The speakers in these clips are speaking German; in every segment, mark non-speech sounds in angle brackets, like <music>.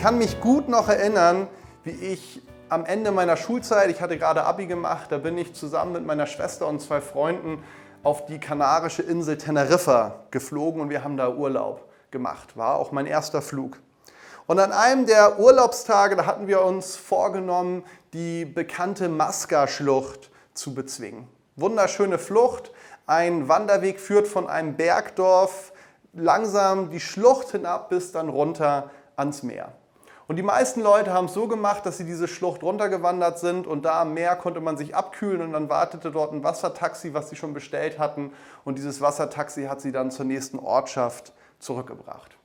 kann mich gut noch erinnern, wie ich am Ende meiner Schulzeit, ich hatte gerade Abi gemacht, da bin ich zusammen mit meiner Schwester und zwei Freunden auf die kanarische Insel Teneriffa geflogen und wir haben da Urlaub gemacht. War auch mein erster Flug. Und an einem der Urlaubstage, da hatten wir uns vorgenommen, die bekannte Masca-Schlucht zu bezwingen. Wunderschöne Flucht. Ein Wanderweg führt von einem Bergdorf langsam die Schlucht hinab bis dann runter ans Meer. Und die meisten Leute haben es so gemacht, dass sie diese Schlucht runtergewandert sind und da am Meer konnte man sich abkühlen und dann wartete dort ein Wassertaxi, was sie schon bestellt hatten. Und dieses Wassertaxi hat sie dann zur nächsten Ortschaft zurückgebracht.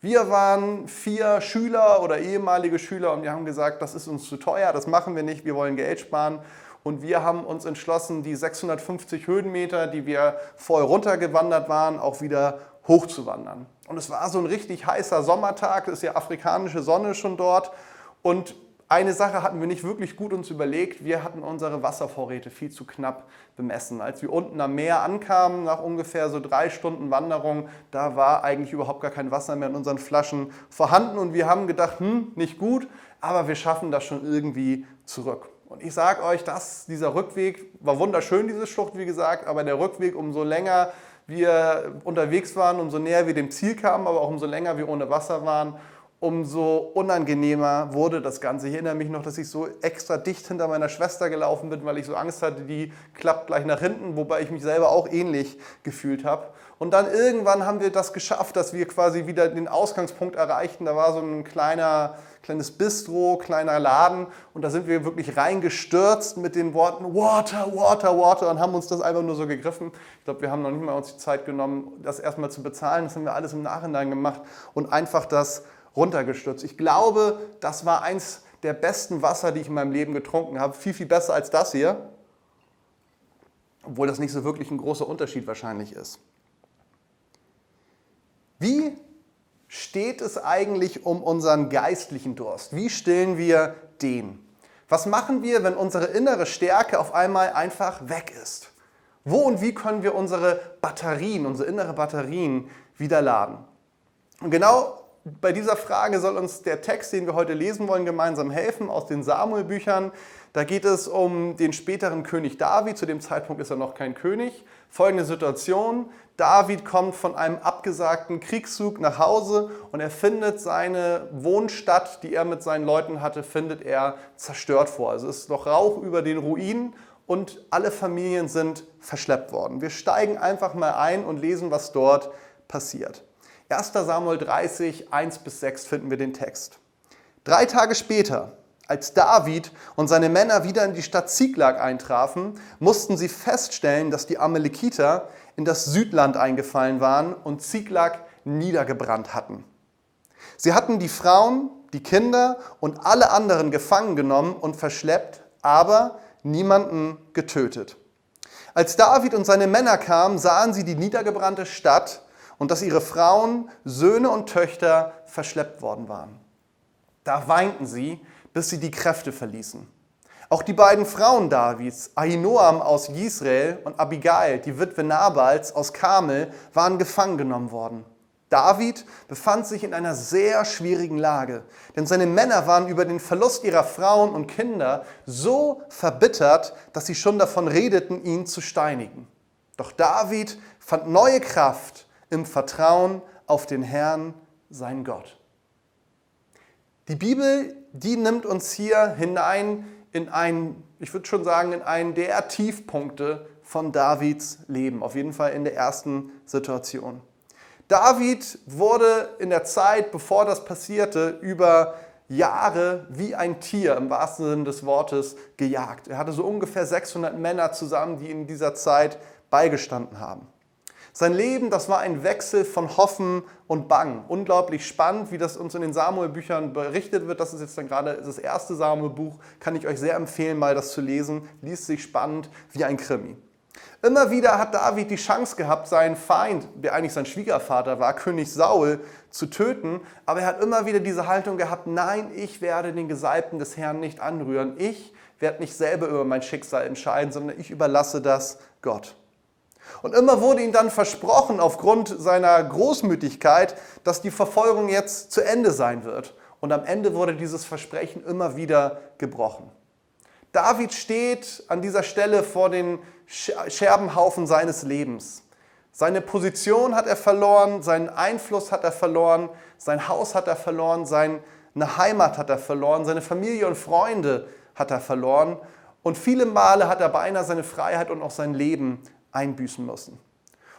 Wir waren vier Schüler oder ehemalige Schüler und wir haben gesagt, das ist uns zu teuer, das machen wir nicht, wir wollen Geld sparen. Und wir haben uns entschlossen, die 650 Höhenmeter, die wir vorher runtergewandert waren, auch wieder hochzuwandern. Und es war so ein richtig heißer Sommertag, es ist ja afrikanische Sonne schon dort. Und eine Sache hatten wir nicht wirklich gut uns überlegt. Wir hatten unsere Wasservorräte viel zu knapp bemessen. Als wir unten am Meer ankamen, nach ungefähr so drei Stunden Wanderung, da war eigentlich überhaupt gar kein Wasser mehr in unseren Flaschen vorhanden. Und wir haben gedacht, hm, nicht gut, aber wir schaffen das schon irgendwie zurück. Und ich sage euch, dass dieser Rückweg war wunderschön, diese Schlucht, wie gesagt, aber der Rückweg umso länger wir unterwegs waren, umso näher wir dem Ziel kamen, aber auch umso länger wir ohne Wasser waren, umso unangenehmer wurde das Ganze. Ich erinnere mich noch, dass ich so extra dicht hinter meiner Schwester gelaufen bin, weil ich so Angst hatte, die klappt gleich nach hinten, wobei ich mich selber auch ähnlich gefühlt habe. Und dann irgendwann haben wir das geschafft, dass wir quasi wieder den Ausgangspunkt erreichten. Da war so ein kleiner, kleines Bistro, kleiner Laden und da sind wir wirklich reingestürzt mit den Worten Water, Water, Water und haben uns das einfach nur so gegriffen. Ich glaube, wir haben noch nicht mal uns die Zeit genommen, das erstmal zu bezahlen. Das haben wir alles im Nachhinein gemacht und einfach das runtergestürzt. Ich glaube, das war eins der besten Wasser, die ich in meinem Leben getrunken habe. Viel, viel besser als das hier. Obwohl das nicht so wirklich ein großer Unterschied wahrscheinlich ist. Wie steht es eigentlich um unseren geistlichen Durst? Wie stillen wir den? Was machen wir, wenn unsere innere Stärke auf einmal einfach weg ist? Wo und wie können wir unsere Batterien, unsere innere Batterien wieder laden? Und genau bei dieser Frage soll uns der Text, den wir heute lesen wollen, gemeinsam helfen aus den Samuel-Büchern. Da geht es um den späteren König David. Zu dem Zeitpunkt ist er noch kein König. Folgende Situation. David kommt von einem abgesagten Kriegszug nach Hause und er findet seine Wohnstadt, die er mit seinen Leuten hatte, findet er zerstört vor. Also es ist noch Rauch über den Ruinen und alle Familien sind verschleppt worden. Wir steigen einfach mal ein und lesen, was dort passiert. 1. Samuel 30, 1 bis 6 finden wir den Text. Drei Tage später, als David und seine Männer wieder in die Stadt Ziklag eintrafen, mussten sie feststellen, dass die Amalekiter in das Südland eingefallen waren und Ziklag niedergebrannt hatten. Sie hatten die Frauen, die Kinder und alle anderen gefangen genommen und verschleppt, aber niemanden getötet. Als David und seine Männer kamen, sahen sie die niedergebrannte Stadt und dass ihre Frauen, Söhne und Töchter verschleppt worden waren. Da weinten sie, bis sie die Kräfte verließen. Auch die beiden Frauen Davids, Ahinoam aus Israel und Abigail, die Witwe Nabals aus Kamel, waren gefangen genommen worden. David befand sich in einer sehr schwierigen Lage, denn seine Männer waren über den Verlust ihrer Frauen und Kinder so verbittert, dass sie schon davon redeten, ihn zu steinigen. Doch David fand neue Kraft im Vertrauen auf den Herrn, sein Gott. Die Bibel, die nimmt uns hier hinein in einen, ich würde schon sagen, in einen der Tiefpunkte von Davids Leben, auf jeden Fall in der ersten Situation. David wurde in der Zeit, bevor das passierte, über Jahre wie ein Tier im wahrsten Sinne des Wortes gejagt. Er hatte so ungefähr 600 Männer zusammen, die in dieser Zeit beigestanden haben. Sein Leben, das war ein Wechsel von Hoffen und Bang. Unglaublich spannend, wie das uns in den Samuel-Büchern berichtet wird. Das ist jetzt dann gerade das erste Samuel-Buch. Kann ich euch sehr empfehlen, mal das zu lesen. Liest sich spannend wie ein Krimi. Immer wieder hat David die Chance gehabt, seinen Feind, der eigentlich sein Schwiegervater war, <laughs> König Saul, zu töten. Aber er hat immer wieder diese Haltung gehabt, nein, ich werde den Gesalbten des Herrn nicht anrühren. Ich werde nicht selber über mein Schicksal entscheiden, sondern ich überlasse das Gott. Und immer wurde ihm dann versprochen, aufgrund seiner Großmütigkeit, dass die Verfolgung jetzt zu Ende sein wird. und am Ende wurde dieses Versprechen immer wieder gebrochen. David steht an dieser Stelle vor den Scherbenhaufen seines Lebens. Seine Position hat er verloren, seinen Einfluss hat er verloren, sein Haus hat er verloren, seine Heimat hat er verloren, seine Familie und Freunde hat er verloren und viele Male hat er beinahe seine Freiheit und auch sein Leben einbüßen müssen.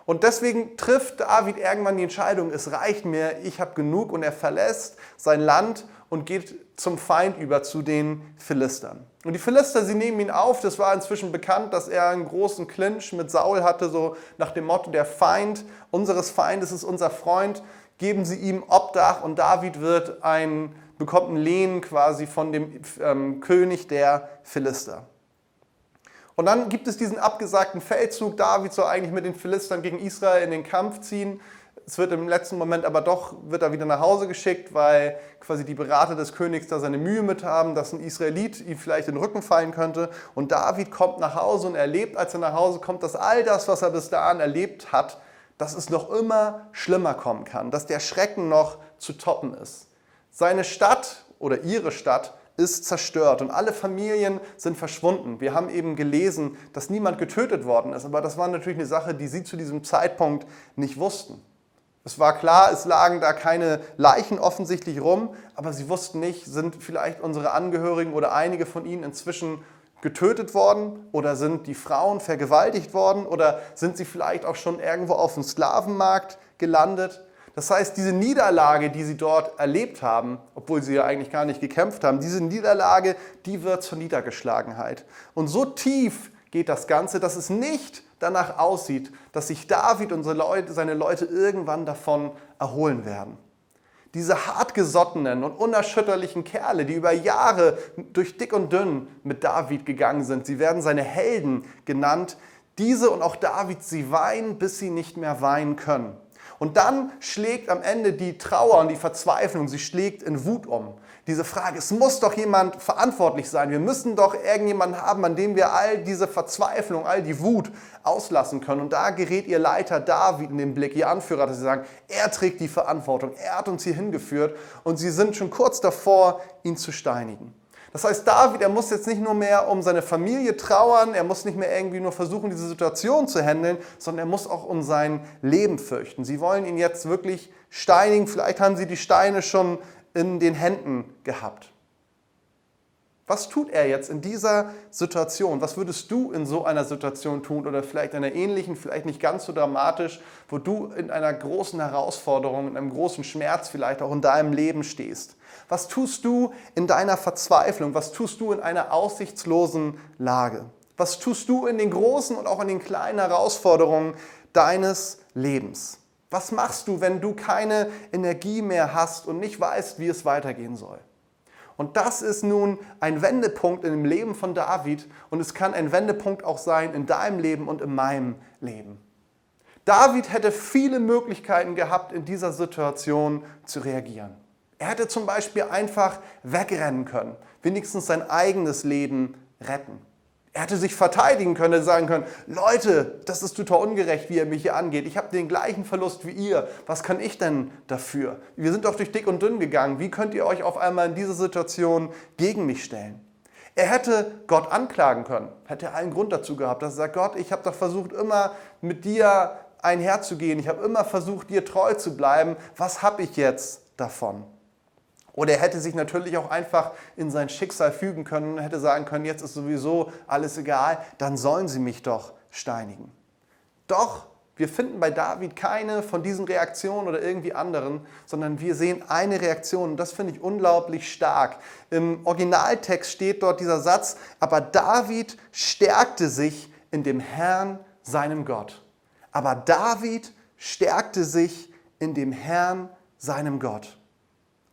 Und deswegen trifft David irgendwann die Entscheidung, es reicht mir, ich habe genug und er verlässt sein Land und geht zum Feind über, zu den Philistern. Und die Philister, sie nehmen ihn auf. Das war inzwischen bekannt, dass er einen großen Clinch mit Saul hatte, so nach dem Motto, der Feind unseres Feindes ist unser Freund. Geben sie ihm Obdach und David wird ein, bekommt einen Lehen quasi von dem ähm, König der Philister. Und dann gibt es diesen abgesagten Feldzug. David soll eigentlich mit den Philistern gegen Israel in den Kampf ziehen. Es wird im letzten Moment aber doch, wird er wieder nach Hause geschickt, weil quasi die Berater des Königs da seine Mühe mit haben, dass ein Israelit ihm vielleicht in den Rücken fallen könnte. Und David kommt nach Hause und erlebt, als er nach Hause kommt, dass all das, was er bis dahin erlebt hat, dass es noch immer schlimmer kommen kann, dass der Schrecken noch zu toppen ist. Seine Stadt oder ihre Stadt ist zerstört und alle Familien sind verschwunden. Wir haben eben gelesen, dass niemand getötet worden ist, aber das war natürlich eine Sache, die sie zu diesem Zeitpunkt nicht wussten. Es war klar, es lagen da keine Leichen offensichtlich rum, aber sie wussten nicht, sind vielleicht unsere Angehörigen oder einige von ihnen inzwischen getötet worden oder sind die Frauen vergewaltigt worden oder sind sie vielleicht auch schon irgendwo auf dem Sklavenmarkt gelandet. Das heißt, diese Niederlage, die sie dort erlebt haben, obwohl sie ja eigentlich gar nicht gekämpft haben, diese Niederlage, die wird zur Niedergeschlagenheit. Und so tief geht das Ganze, dass es nicht danach aussieht, dass sich David und seine Leute irgendwann davon erholen werden. Diese hartgesottenen und unerschütterlichen Kerle, die über Jahre durch dick und dünn mit David gegangen sind, sie werden seine Helden genannt, diese und auch David, sie weinen, bis sie nicht mehr weinen können. Und dann schlägt am Ende die Trauer und die Verzweiflung, sie schlägt in Wut um diese Frage, es muss doch jemand verantwortlich sein. Wir müssen doch irgendjemanden haben, an dem wir all diese Verzweiflung, all die Wut auslassen können. Und da gerät ihr Leiter David in den Blick, ihr Anführer, dass sie sagen, er trägt die Verantwortung, er hat uns hier hingeführt und sie sind schon kurz davor, ihn zu steinigen. Das heißt, David, er muss jetzt nicht nur mehr um seine Familie trauern, er muss nicht mehr irgendwie nur versuchen, diese Situation zu handeln, sondern er muss auch um sein Leben fürchten. Sie wollen ihn jetzt wirklich steinigen. Vielleicht haben sie die Steine schon in den Händen gehabt. Was tut er jetzt in dieser Situation? Was würdest du in so einer Situation tun oder vielleicht einer ähnlichen, vielleicht nicht ganz so dramatisch, wo du in einer großen Herausforderung, in einem großen Schmerz vielleicht auch in deinem Leben stehst? Was tust du in deiner Verzweiflung? Was tust du in einer aussichtslosen Lage? Was tust du in den großen und auch in den kleinen Herausforderungen deines Lebens? Was machst du, wenn du keine Energie mehr hast und nicht weißt, wie es weitergehen soll? Und das ist nun ein Wendepunkt in dem Leben von David und es kann ein Wendepunkt auch sein in deinem Leben und in meinem Leben. David hätte viele Möglichkeiten gehabt, in dieser Situation zu reagieren. Er hätte zum Beispiel einfach wegrennen können, wenigstens sein eigenes Leben retten. Er hätte sich verteidigen können, sagen können, Leute, das ist total ungerecht, wie er mich hier angeht. Ich habe den gleichen Verlust wie ihr. Was kann ich denn dafür? Wir sind doch durch dick und dünn gegangen. Wie könnt ihr euch auf einmal in diese Situation gegen mich stellen? Er hätte Gott anklagen können, hätte allen Grund dazu gehabt, dass er sagt, Gott, ich habe doch versucht, immer mit dir einherzugehen. Ich habe immer versucht, dir treu zu bleiben. Was habe ich jetzt davon? Oder er hätte sich natürlich auch einfach in sein Schicksal fügen können und hätte sagen können, jetzt ist sowieso alles egal, dann sollen sie mich doch steinigen. Doch wir finden bei David keine von diesen Reaktionen oder irgendwie anderen, sondern wir sehen eine Reaktion und das finde ich unglaublich stark. Im Originaltext steht dort dieser Satz, aber David stärkte sich in dem Herrn, seinem Gott. Aber David stärkte sich in dem Herrn, seinem Gott.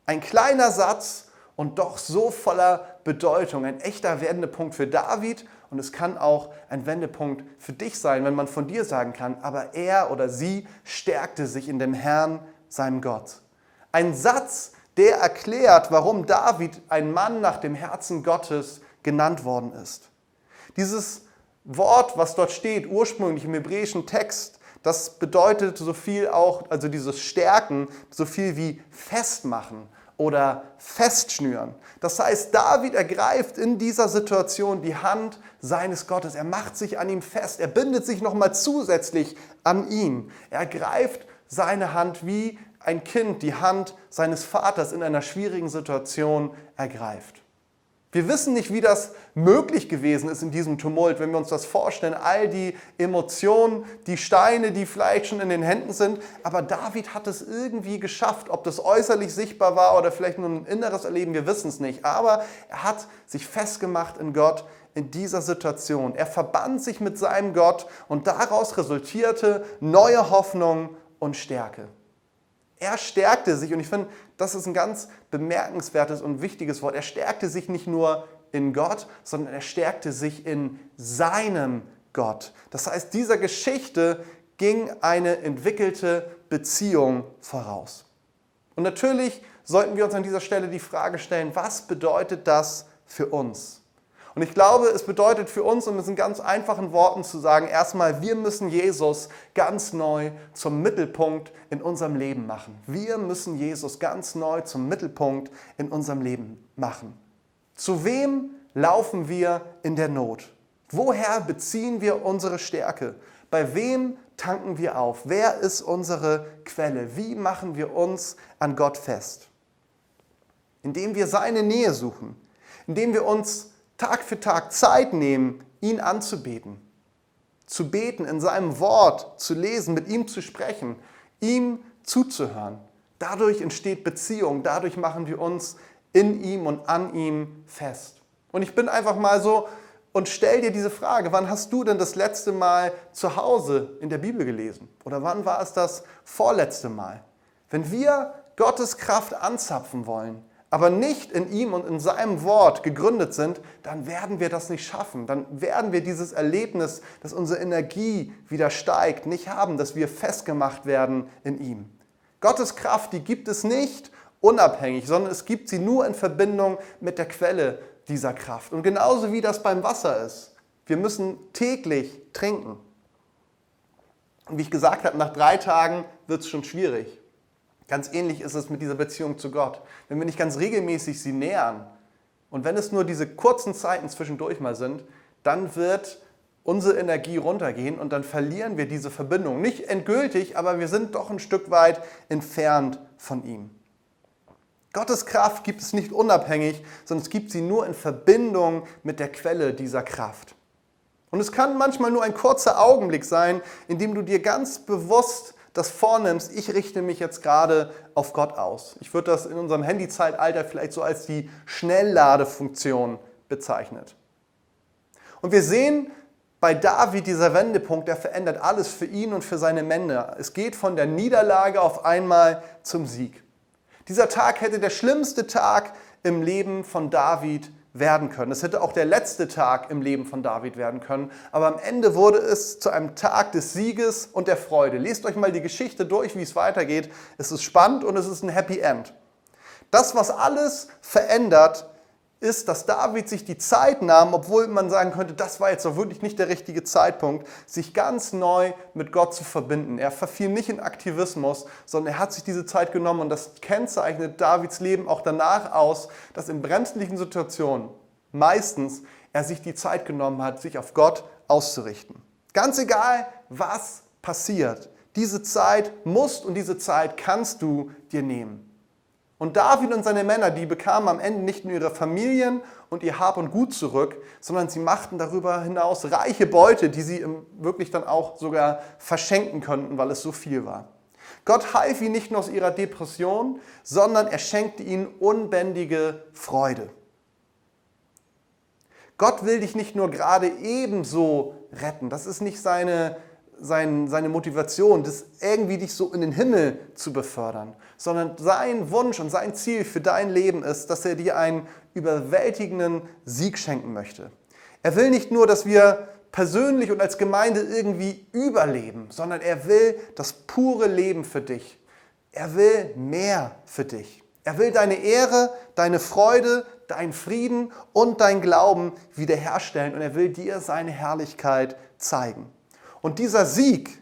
Ein kleiner Satz und doch so voller Bedeutung. Ein echter Wendepunkt für David und es kann auch ein Wendepunkt für dich sein, wenn man von dir sagen kann, aber er oder sie stärkte sich in dem Herrn, seinem Gott. Ein Satz, der erklärt, warum David ein Mann nach dem Herzen Gottes genannt worden ist. Dieses Wort, was dort steht, ursprünglich im hebräischen Text, das bedeutet so viel auch, also dieses Stärken, so viel wie festmachen oder festschnüren. Das heißt, David ergreift in dieser Situation die Hand seines Gottes. Er macht sich an ihm fest. Er bindet sich nochmal zusätzlich an ihn. Er ergreift seine Hand wie ein Kind die Hand seines Vaters in einer schwierigen Situation ergreift. Wir wissen nicht, wie das möglich gewesen ist in diesem Tumult, wenn wir uns das vorstellen. All die Emotionen, die Steine, die vielleicht schon in den Händen sind. Aber David hat es irgendwie geschafft. Ob das äußerlich sichtbar war oder vielleicht nur ein inneres Erleben, wir wissen es nicht. Aber er hat sich festgemacht in Gott in dieser Situation. Er verband sich mit seinem Gott und daraus resultierte neue Hoffnung und Stärke. Er stärkte sich und ich finde, das ist ein ganz bemerkenswertes und wichtiges Wort. Er stärkte sich nicht nur in Gott, sondern er stärkte sich in seinem Gott. Das heißt, dieser Geschichte ging eine entwickelte Beziehung voraus. Und natürlich sollten wir uns an dieser Stelle die Frage stellen, was bedeutet das für uns? Und ich glaube, es bedeutet für uns, um es in ganz einfachen Worten zu sagen, erstmal, wir müssen Jesus ganz neu zum Mittelpunkt in unserem Leben machen. Wir müssen Jesus ganz neu zum Mittelpunkt in unserem Leben machen. Zu wem laufen wir in der Not? Woher beziehen wir unsere Stärke? Bei wem tanken wir auf? Wer ist unsere Quelle? Wie machen wir uns an Gott fest? Indem wir seine Nähe suchen, indem wir uns Tag für Tag Zeit nehmen, ihn anzubeten, zu beten, in seinem Wort zu lesen, mit ihm zu sprechen, ihm zuzuhören. Dadurch entsteht Beziehung, dadurch machen wir uns in ihm und an ihm fest. Und ich bin einfach mal so und stell dir diese Frage, wann hast du denn das letzte Mal zu Hause in der Bibel gelesen? Oder wann war es das vorletzte Mal? Wenn wir Gottes Kraft anzapfen wollen, aber nicht in ihm und in seinem Wort gegründet sind, dann werden wir das nicht schaffen. Dann werden wir dieses Erlebnis, dass unsere Energie wieder steigt, nicht haben, dass wir festgemacht werden in ihm. Gottes Kraft, die gibt es nicht unabhängig, sondern es gibt sie nur in Verbindung mit der Quelle dieser Kraft. Und genauso wie das beim Wasser ist. Wir müssen täglich trinken. Und wie ich gesagt habe, nach drei Tagen wird es schon schwierig. Ganz ähnlich ist es mit dieser Beziehung zu Gott. Wenn wir nicht ganz regelmäßig sie nähern und wenn es nur diese kurzen Zeiten zwischendurch mal sind, dann wird unsere Energie runtergehen und dann verlieren wir diese Verbindung. Nicht endgültig, aber wir sind doch ein Stück weit entfernt von ihm. Gottes Kraft gibt es nicht unabhängig, sondern es gibt sie nur in Verbindung mit der Quelle dieser Kraft. Und es kann manchmal nur ein kurzer Augenblick sein, in dem du dir ganz bewusst das vornimmst, ich richte mich jetzt gerade auf Gott aus. Ich würde das in unserem Handyzeitalter vielleicht so als die Schnellladefunktion bezeichnet. Und wir sehen bei David dieser Wendepunkt, der verändert alles für ihn und für seine Männer. Es geht von der Niederlage auf einmal zum Sieg. Dieser Tag hätte der schlimmste Tag im Leben von David werden können. Es hätte auch der letzte Tag im Leben von David werden können, aber am Ende wurde es zu einem Tag des Sieges und der Freude. Lest euch mal die Geschichte durch, wie es weitergeht. Es ist spannend und es ist ein Happy End. Das, was alles verändert, ist, dass David sich die Zeit nahm, obwohl man sagen könnte, das war jetzt doch wirklich nicht der richtige Zeitpunkt, sich ganz neu mit Gott zu verbinden. Er verfiel nicht in Aktivismus, sondern er hat sich diese Zeit genommen und das kennzeichnet Davids Leben auch danach aus, dass in brenzlichen Situationen meistens er sich die Zeit genommen hat, sich auf Gott auszurichten. Ganz egal, was passiert, diese Zeit musst und diese Zeit kannst du dir nehmen. Und David und seine Männer, die bekamen am Ende nicht nur ihre Familien und ihr Hab und Gut zurück, sondern sie machten darüber hinaus reiche Beute, die sie wirklich dann auch sogar verschenken könnten, weil es so viel war. Gott half ihnen nicht nur aus ihrer Depression, sondern er schenkte ihnen unbändige Freude. Gott will dich nicht nur gerade ebenso retten. Das ist nicht seine, sein, seine Motivation, das irgendwie dich so in den Himmel zu befördern, sondern sein Wunsch und sein Ziel für dein Leben ist, dass er dir einen überwältigenden Sieg schenken möchte. Er will nicht nur, dass wir persönlich und als Gemeinde irgendwie überleben, sondern er will das pure Leben für dich. Er will mehr für dich. Er will deine Ehre, deine Freude, deinen Frieden und dein Glauben wiederherstellen und er will dir seine Herrlichkeit zeigen. Und dieser Sieg,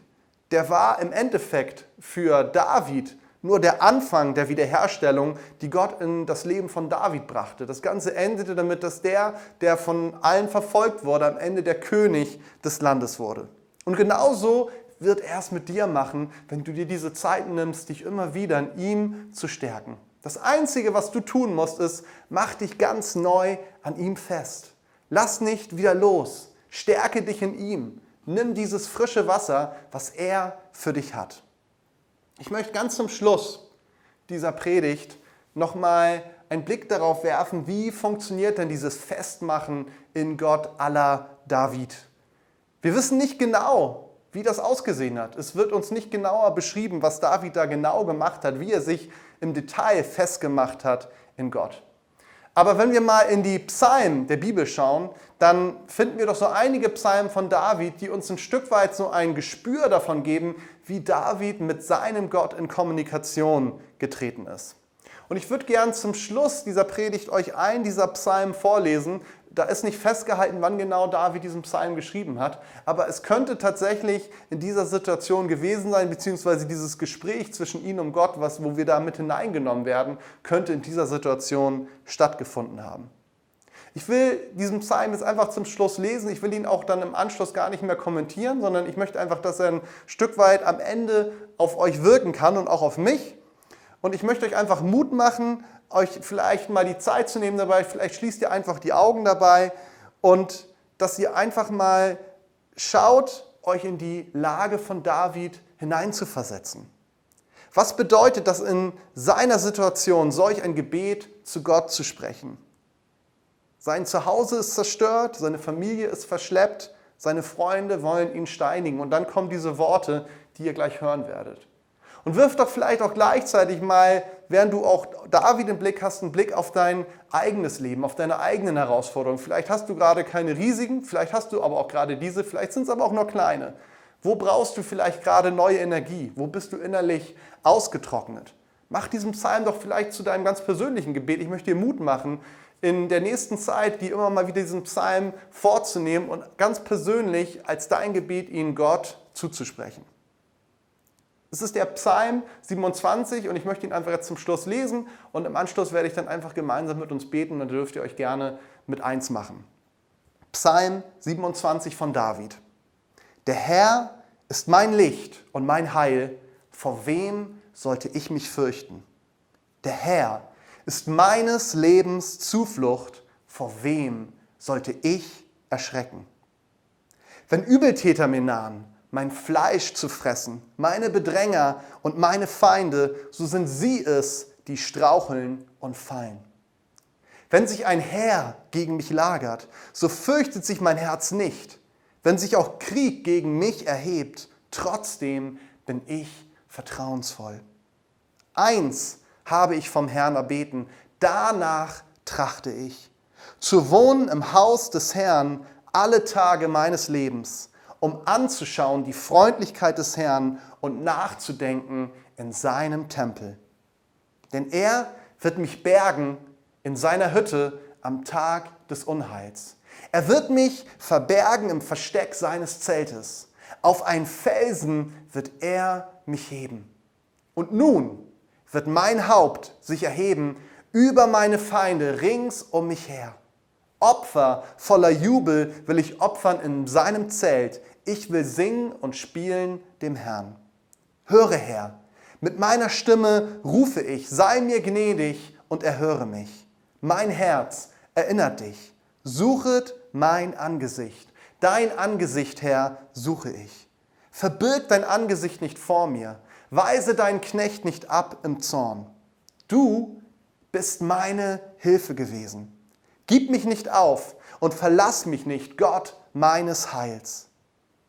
der war im Endeffekt für David nur der Anfang der Wiederherstellung, die Gott in das Leben von David brachte. Das Ganze endete damit, dass der, der von allen verfolgt wurde, am Ende der König des Landes wurde. Und genauso wird er es mit dir machen, wenn du dir diese Zeit nimmst, dich immer wieder in ihm zu stärken. Das Einzige, was du tun musst, ist, mach dich ganz neu an ihm fest. Lass nicht wieder los. Stärke dich in ihm. Nimm dieses frische Wasser, was er für dich hat. Ich möchte ganz zum Schluss dieser Predigt nochmal einen Blick darauf werfen, wie funktioniert denn dieses Festmachen in Gott aller David. Wir wissen nicht genau, wie das ausgesehen hat. Es wird uns nicht genauer beschrieben, was David da genau gemacht hat, wie er sich im Detail festgemacht hat in Gott. Aber wenn wir mal in die Psalmen der Bibel schauen, dann finden wir doch so einige Psalmen von David, die uns ein Stück weit so ein Gespür davon geben, wie David mit seinem Gott in Kommunikation getreten ist. Und ich würde gern zum Schluss dieser Predigt euch einen dieser Psalmen vorlesen, da ist nicht festgehalten, wann genau David diesen Psalm geschrieben hat, aber es könnte tatsächlich in dieser Situation gewesen sein, beziehungsweise dieses Gespräch zwischen ihm und Gott, was, wo wir da mit hineingenommen werden, könnte in dieser Situation stattgefunden haben. Ich will diesen Psalm jetzt einfach zum Schluss lesen. Ich will ihn auch dann im Anschluss gar nicht mehr kommentieren, sondern ich möchte einfach, dass er ein Stück weit am Ende auf euch wirken kann und auch auf mich. Und ich möchte euch einfach Mut machen, euch vielleicht mal die Zeit zu nehmen dabei, vielleicht schließt ihr einfach die Augen dabei und dass ihr einfach mal schaut, euch in die Lage von David hineinzuversetzen. Was bedeutet das in seiner Situation, solch ein Gebet zu Gott zu sprechen? Sein Zuhause ist zerstört, seine Familie ist verschleppt, seine Freunde wollen ihn steinigen. Und dann kommen diese Worte, die ihr gleich hören werdet. Und wirf doch vielleicht auch gleichzeitig mal, während du auch David im Blick hast, einen Blick auf dein eigenes Leben, auf deine eigenen Herausforderungen. Vielleicht hast du gerade keine riesigen, vielleicht hast du aber auch gerade diese, vielleicht sind es aber auch nur kleine. Wo brauchst du vielleicht gerade neue Energie? Wo bist du innerlich ausgetrocknet? Mach diesen Psalm doch vielleicht zu deinem ganz persönlichen Gebet. Ich möchte dir Mut machen, in der nächsten Zeit, die immer mal wieder diesen Psalm vorzunehmen und ganz persönlich als dein Gebet ihn Gott zuzusprechen. Es ist der Psalm 27 und ich möchte ihn einfach jetzt zum Schluss lesen und im Anschluss werde ich dann einfach gemeinsam mit uns beten und dann dürft ihr euch gerne mit eins machen. Psalm 27 von David. Der Herr ist mein Licht und mein Heil, vor wem sollte ich mich fürchten? Der Herr ist meines Lebens Zuflucht, vor wem sollte ich erschrecken? Wenn Übeltäter mir nahen, mein Fleisch zu fressen, meine Bedränger und meine Feinde, so sind sie es, die straucheln und fallen. Wenn sich ein Herr gegen mich lagert, so fürchtet sich mein Herz nicht. Wenn sich auch Krieg gegen mich erhebt, trotzdem bin ich vertrauensvoll. Eins habe ich vom Herrn erbeten, danach trachte ich, zu wohnen im Haus des Herrn alle Tage meines Lebens um anzuschauen die Freundlichkeit des Herrn und nachzudenken in seinem Tempel. Denn er wird mich bergen in seiner Hütte am Tag des Unheils. Er wird mich verbergen im Versteck seines Zeltes. Auf einen Felsen wird er mich heben. Und nun wird mein Haupt sich erheben über meine Feinde rings um mich her. Opfer voller Jubel will ich opfern in seinem Zelt ich will singen und spielen dem Herrn. Höre Herr, mit meiner Stimme rufe ich, sei mir gnädig und erhöre mich. Mein Herz erinnert dich, suchet mein Angesicht. Dein Angesicht, Herr, suche ich. Verbirg dein Angesicht nicht vor mir, weise deinen Knecht nicht ab im Zorn. Du bist meine Hilfe gewesen. Gib mich nicht auf und verlass mich nicht, Gott meines Heils.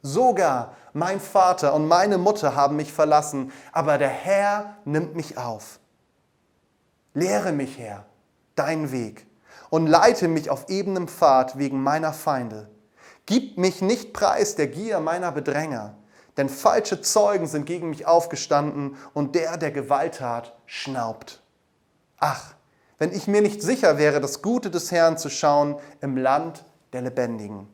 Sogar mein Vater und meine Mutter haben mich verlassen, aber der Herr nimmt mich auf. Lehre mich, Herr, deinen Weg und leite mich auf ebenem Pfad wegen meiner Feinde. Gib mich nicht preis der Gier meiner Bedränger, denn falsche Zeugen sind gegen mich aufgestanden und der, der Gewalt hat, schnaubt. Ach, wenn ich mir nicht sicher wäre, das Gute des Herrn zu schauen im Land der Lebendigen.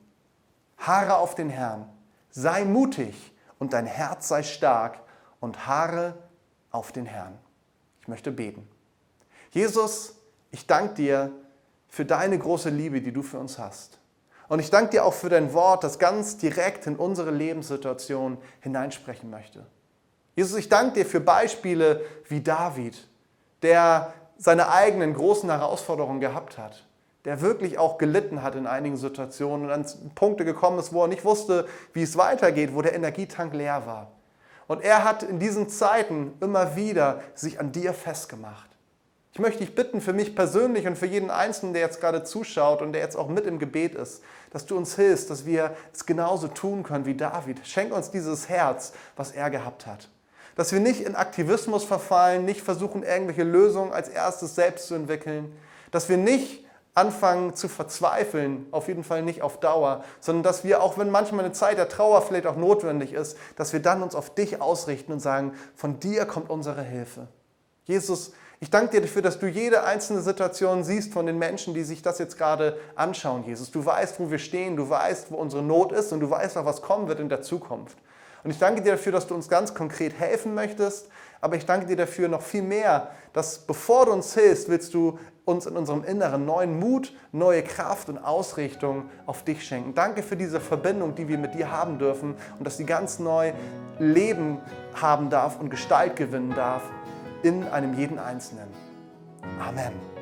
Haare auf den Herrn Sei mutig und dein Herz sei stark und harre auf den Herrn. Ich möchte beten. Jesus, ich danke dir für deine große Liebe, die du für uns hast. Und ich danke dir auch für dein Wort, das ganz direkt in unsere Lebenssituation hineinsprechen möchte. Jesus, ich danke dir für Beispiele wie David, der seine eigenen großen Herausforderungen gehabt hat, der wirklich auch gelitten hat in einigen Situationen und an Punkte gekommen ist, wo er nicht wusste, wie es weitergeht, wo der Energietank leer war. Und er hat in diesen Zeiten immer wieder sich an dir festgemacht. Ich möchte dich bitten für mich persönlich und für jeden Einzelnen, der jetzt gerade zuschaut und der jetzt auch mit im Gebet ist, dass du uns hilfst, dass wir es genauso tun können wie David. Schenk uns dieses Herz, was er gehabt hat. Dass wir nicht in Aktivismus verfallen, nicht versuchen, irgendwelche Lösungen als erstes selbst zu entwickeln. Dass wir nicht anfangen zu verzweifeln, auf jeden Fall nicht auf Dauer, sondern dass wir, auch wenn manchmal eine Zeit der Trauer vielleicht auch notwendig ist, dass wir dann uns auf dich ausrichten und sagen, von dir kommt unsere Hilfe. Jesus, ich danke dir dafür, dass du jede einzelne Situation siehst von den Menschen, die sich das jetzt gerade anschauen, Jesus. Du weißt, wo wir stehen, du weißt, wo unsere Not ist und du weißt auch, was kommen wird in der Zukunft. Und ich danke dir dafür, dass du uns ganz konkret helfen möchtest, aber ich danke dir dafür noch viel mehr, dass bevor du uns hilfst, willst du uns in unserem Inneren neuen Mut, neue Kraft und Ausrichtung auf dich schenken. Danke für diese Verbindung, die wir mit dir haben dürfen und dass sie ganz neu Leben haben darf und Gestalt gewinnen darf in einem jeden Einzelnen. Amen.